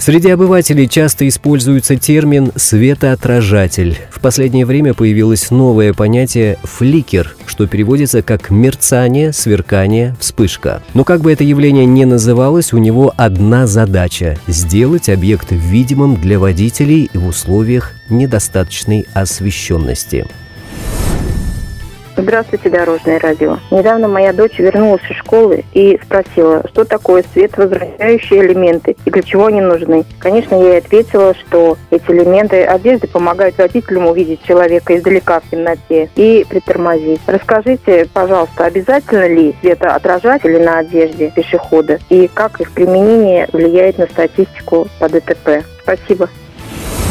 Среди обывателей часто используется термин «светоотражатель». В последнее время появилось новое понятие «фликер», что переводится как «мерцание», «сверкание», «вспышка». Но как бы это явление ни называлось, у него одна задача – сделать объект видимым для водителей в условиях недостаточной освещенности. Здравствуйте, Дорожное радио. Недавно моя дочь вернулась из школы и спросила, что такое световозвращающие элементы и для чего они нужны. Конечно, я ей ответила, что эти элементы одежды помогают водителям увидеть человека издалека в темноте и притормозить. Расскажите, пожалуйста, обязательно ли светоотражатели на одежде пешехода и как их применение влияет на статистику по ДТП? Спасибо.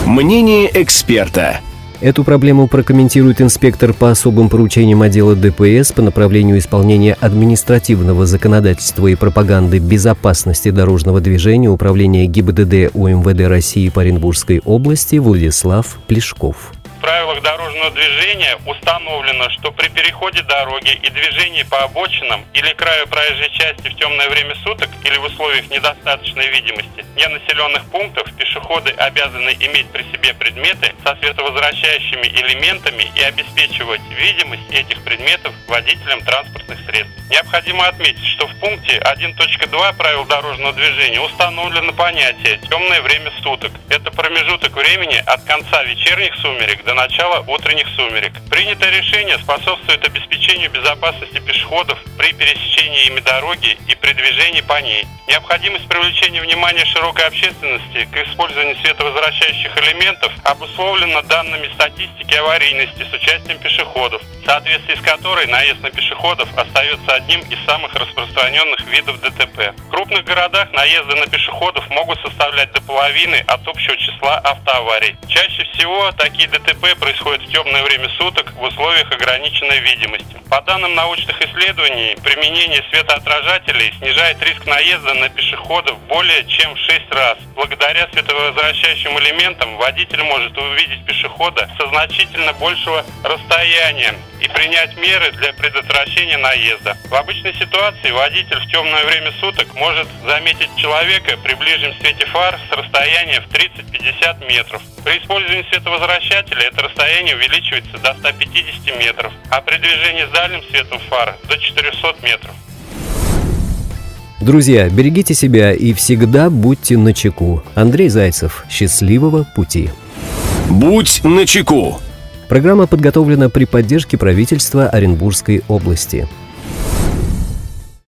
Мнение эксперта. Эту проблему прокомментирует инспектор по особым поручениям отдела ДПС по направлению исполнения административного законодательства и пропаганды безопасности дорожного движения Управления ГИБДД УМВД России по Оренбургской области Владислав Плешков правилах дорожного движения установлено, что при переходе дороги и движении по обочинам или краю проезжей части в темное время суток или в условиях недостаточной видимости ненаселенных пунктов пешеходы обязаны иметь при себе предметы со световозвращающими элементами и обеспечивать видимость этих предметов водителям транспортных средств. Необходимо отметить, что в пункте 1.2 правил дорожного движения установлено понятие «темное время суток». Это промежуток времени от конца вечерних сумерек до начала утренних сумерек. Принятое решение способствует обеспечению безопасности пешеходов при пересечении ими дороги и при движении по ней. Необходимость привлечения внимания широкой общественности к использованию световозвращающих элементов обусловлена данными статистики аварийности с участием пешеходов, в соответствии с которой наезд на пешеходов остается одним из самых распространенных видов ДТП. В крупных городах наезды на пешеходов могут составлять до половины от общего числа автоаварий. Чаще всего такие ДТП происходят в темное время суток в условиях ограниченной видимости. По данным научных исследований, применение светоотражателей снижает риск наезда на пешеходов более чем в 6 раз. Благодаря световозвращающим элементам водитель может увидеть пешехода со значительно большего расстояния и принять меры для предотвращения наезда. В обычной ситуации водитель в темное время суток может заметить человека при ближнем свете фар с расстояния в 30-50 метров. При использовании световозвращателя это расстояние увеличивается до 150 метров, а при движении с дальним светом фар до 400 метров. Друзья, берегите себя и всегда будьте начеку. Андрей Зайцев. Счастливого пути. Будь начеку. Программа подготовлена при поддержке правительства Оренбургской области.